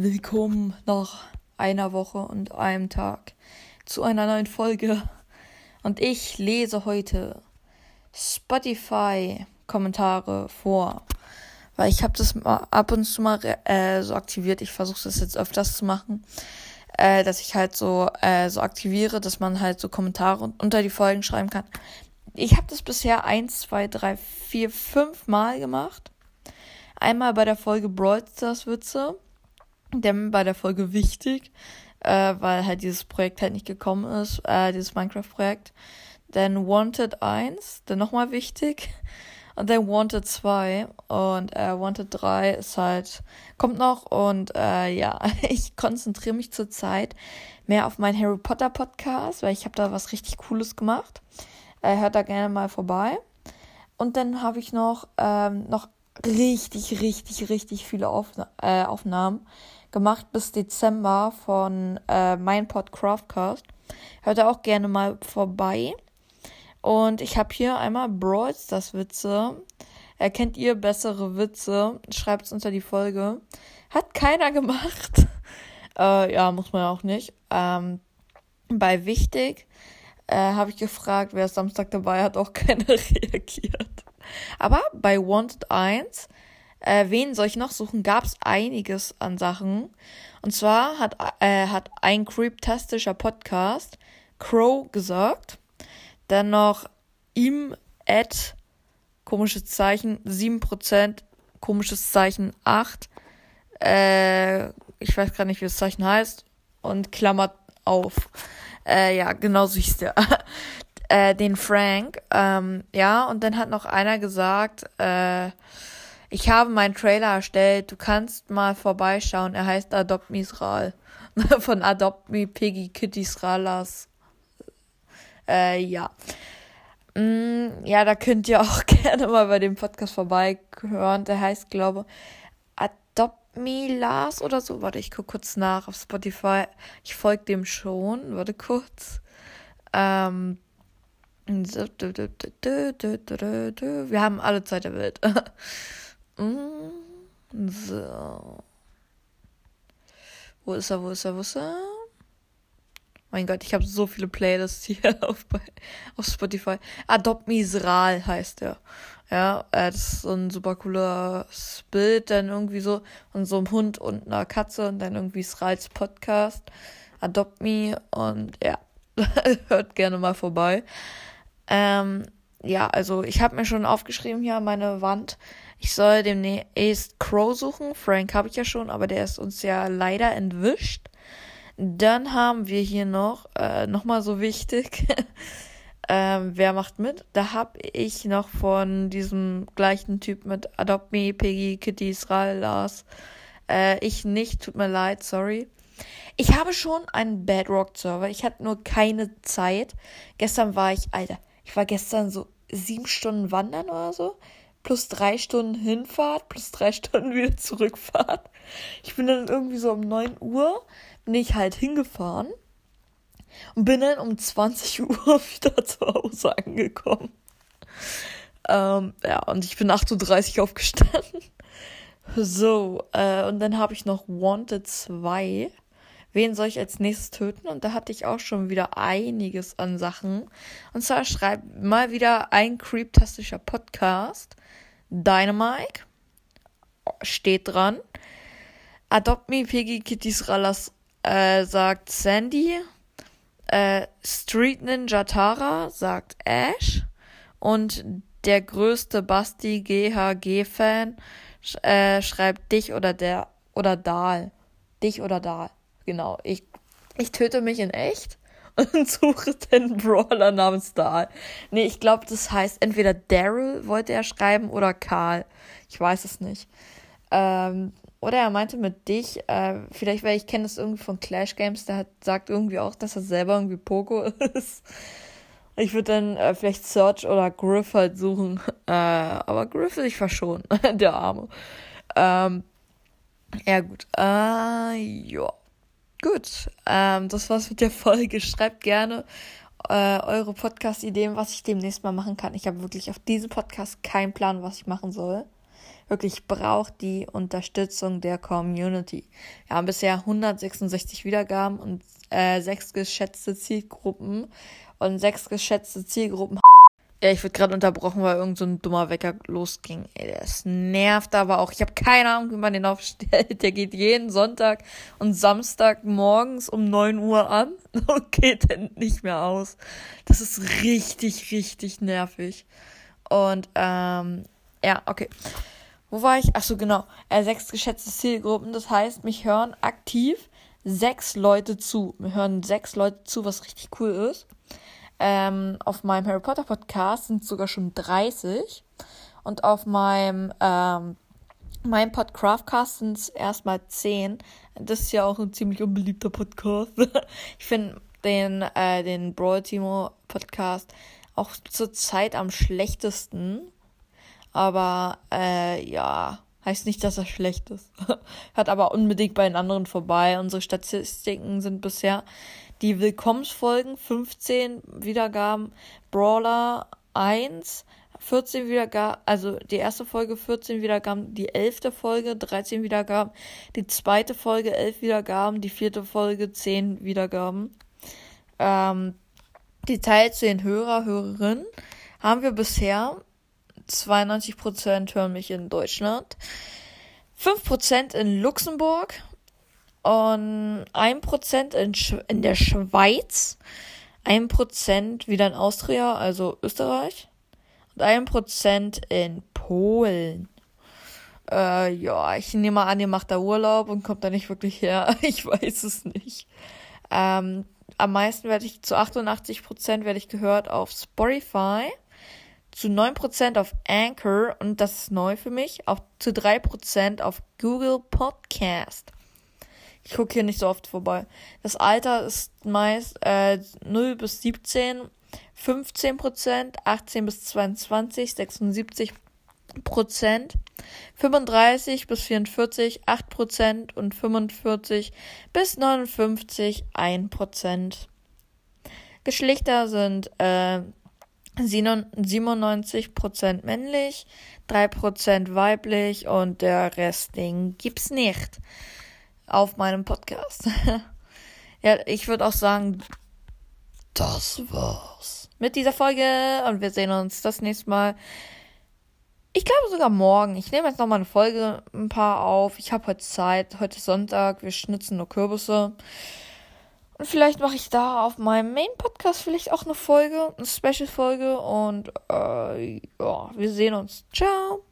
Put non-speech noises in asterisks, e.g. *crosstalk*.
Willkommen nach einer Woche und einem Tag zu einer neuen Folge. Und ich lese heute Spotify-Kommentare vor. Weil ich habe das ab und zu mal äh, so aktiviert. Ich versuche das jetzt öfters zu machen. Äh, dass ich halt so, äh, so aktiviere, dass man halt so Kommentare unter die Folgen schreiben kann. Ich habe das bisher eins, zwei, drei, vier, fünf Mal gemacht. Einmal bei der Folge Brawl Stars Witze denn bei der Folge wichtig, äh, weil halt dieses Projekt halt nicht gekommen ist, äh, dieses Minecraft-Projekt. Dann Wanted 1, dann nochmal wichtig. Und dann Wanted 2 und äh, Wanted 3 ist halt, kommt noch und äh, ja, *laughs* ich konzentriere mich zurzeit mehr auf meinen Harry Potter Podcast, weil ich habe da was richtig Cooles gemacht. Äh, hört da gerne mal vorbei. Und dann habe ich noch, ähm, noch richtig, richtig, richtig viele Aufna äh, Aufnahmen gemacht bis Dezember von äh, mein Pod Craftcast. Hört da auch gerne mal vorbei. Und ich habe hier einmal Brawl Stars Witze. Erkennt ihr bessere Witze? Schreibt es unter die Folge. Hat keiner *laughs* gemacht. äh, ja, muss man auch nicht. Ähm, bei Wichtig äh, habe ich gefragt, wer Samstag dabei hat, auch *laughs* keiner *laughs* reagiert. Aber bei Wanted 1 äh, wen soll ich noch suchen, gab es einiges an Sachen. Und zwar hat, äh, hat ein creeptastischer Podcast Crow gesagt. Dann noch ihm at komisches Zeichen 7%, komisches Zeichen 8. Äh, ich weiß gar nicht, wie das Zeichen heißt. Und klammert auf. Äh, ja, genau so hieß der. *laughs* äh, den Frank. Ähm, ja, und dann hat noch einer gesagt, äh, ich habe meinen Trailer erstellt. Du kannst mal vorbeischauen. Er heißt Adopt Me Israel. *laughs* Von Adopt Me Piggy Kitty Sralas. Äh, ja. Mm, ja, da könnt ihr *laughs* auch gerne mal bei dem Podcast vorbeihören. Der heißt, glaube Adopt Me Lars oder so. Warte, ich gucke kurz nach auf Spotify. Ich folge dem schon. Warte kurz. Ähm. Wir haben alle Zeit der Welt. *laughs* So. Wo ist er, wo ist er, wo ist er? Mein Gott, ich habe so viele Playlists hier *laughs* auf, auf Spotify. Adopt Misral heißt der. Ja, äh, das ist so ein super cooles Bild, dann irgendwie so und so einem Hund und einer Katze und dann irgendwie Srals Podcast. Adopt Me und ja, *laughs* hört gerne mal vorbei. Ähm, ja, also ich habe mir schon aufgeschrieben hier an meine Wand, ich soll demnächst Crow suchen. Frank habe ich ja schon, aber der ist uns ja leider entwischt. Dann haben wir hier noch, äh, nochmal so wichtig, *laughs* ähm, wer macht mit? Da habe ich noch von diesem gleichen Typ mit Adopt Me, Piggy, Kitty, Israel, Lars. Äh, ich nicht, tut mir leid, sorry. Ich habe schon einen Bedrock-Server. Ich hatte nur keine Zeit. Gestern war ich, Alter, ich war gestern so sieben Stunden wandern oder so plus drei Stunden Hinfahrt, plus drei *laughs* Stunden wieder Zurückfahrt. Ich bin dann irgendwie so um 9 Uhr, bin ich halt hingefahren und bin dann um 20 *laughs* Uhr wieder zu Hause angekommen. Ähm, ja, und ich bin 8.30 Uhr *laughs* aufgestanden. So, äh, und dann habe ich noch Wanted 2. Wen soll ich als nächstes töten? Und da hatte ich auch schon wieder einiges an Sachen. Und zwar schreibt mal wieder ein creeptastischer Podcast. Dynamite steht dran. Adopt Me Piggy Kitties Rallas äh, sagt Sandy. Äh, Street Ninja Tara sagt Ash. Und der größte Basti GHG-Fan äh, schreibt dich oder der oder Dahl. Dich oder Dahl. Genau. Ich, ich töte mich in echt *laughs* und suche den Brawler namens Dahl. Nee, ich glaube, das heißt entweder Daryl wollte er schreiben oder Karl. Ich weiß es nicht. Ähm, oder er meinte mit dich, äh, vielleicht, weil ich kenne das irgendwie von Clash Games, der hat, sagt irgendwie auch, dass er selber irgendwie Poco *laughs* ist. Ich würde dann äh, vielleicht Search oder Griff halt suchen. Äh, aber Griff will ich verschonen, *laughs* der Arme. Ähm, ja, gut. Äh, ja. Gut, ähm, das war's mit der Folge. Schreibt gerne äh, eure Podcast-Ideen, was ich demnächst mal machen kann. Ich habe wirklich auf diesem Podcast keinen Plan, was ich machen soll. wirklich braucht die Unterstützung der Community. Wir haben bisher 166 Wiedergaben und äh, sechs geschätzte Zielgruppen und sechs geschätzte Zielgruppen. Ja, ich wurde gerade unterbrochen, weil irgend so ein dummer Wecker losging. Ey, das nervt aber auch. Ich habe keine Ahnung, wie man den aufstellt. *laughs* Der geht jeden Sonntag und Samstag morgens um 9 Uhr an *laughs* und geht dann nicht mehr aus. Das ist richtig, richtig nervig. Und ähm, ja, okay. Wo war ich? Ach so, genau. Äh, sechs geschätzte Zielgruppen. Das heißt, mich hören aktiv sechs Leute zu. Mir hören sechs Leute zu, was richtig cool ist. Ähm, auf meinem Harry Potter Podcast sind es sogar schon 30. Und auf meinem, ähm, meinem Podcraftcast sind es erstmal 10. Das ist ja auch ein ziemlich unbeliebter Podcast. *laughs* ich finde den, äh, den Brawl Timo Podcast auch zur Zeit am schlechtesten. Aber äh, ja, heißt nicht, dass er schlecht ist. *laughs* Hört aber unbedingt bei den anderen vorbei. Unsere Statistiken sind bisher die Willkommensfolgen 15 Wiedergaben, Brawler 1, 14 Wiedergaben, also die erste Folge 14 Wiedergaben, die elfte Folge 13 Wiedergaben, die zweite Folge 11 Wiedergaben, die vierte Folge 10 Wiedergaben. Ähm, Detail zu den Hörer, Hörerinnen haben wir bisher 92% hören mich in Deutschland, 5% in Luxemburg und 1% in, Sch in der Schweiz, 1% wieder in Austria, also Österreich und 1% in Polen. Äh, ja, ich nehme an, ihr macht da Urlaub und kommt da nicht wirklich her. *laughs* Ich weiß es nicht. Ähm, am meisten werde ich, zu 88% werde ich gehört auf Spotify, zu 9% auf Anchor und das ist neu für mich, auch zu 3% auf Google Podcast. Ich gucke hier nicht so oft vorbei. Das Alter ist meist äh, 0 bis 17, 15%, 18 bis 22, 76 Prozent, 35 bis 44 8 Prozent und 45 bis 59 1 Prozent. Geschlechter sind äh, 97 Prozent männlich, 3 Prozent weiblich und der Rest den gibt's nicht auf meinem Podcast. *laughs* ja, ich würde auch sagen, das war's mit dieser Folge und wir sehen uns das nächste Mal. Ich glaube sogar morgen. Ich nehme jetzt noch mal eine Folge ein paar auf. Ich habe heute Zeit. Heute ist Sonntag. Wir schnitzen nur Kürbisse. Und vielleicht mache ich da auf meinem Main-Podcast vielleicht auch eine Folge, eine Special-Folge. Und äh, ja, wir sehen uns. Ciao.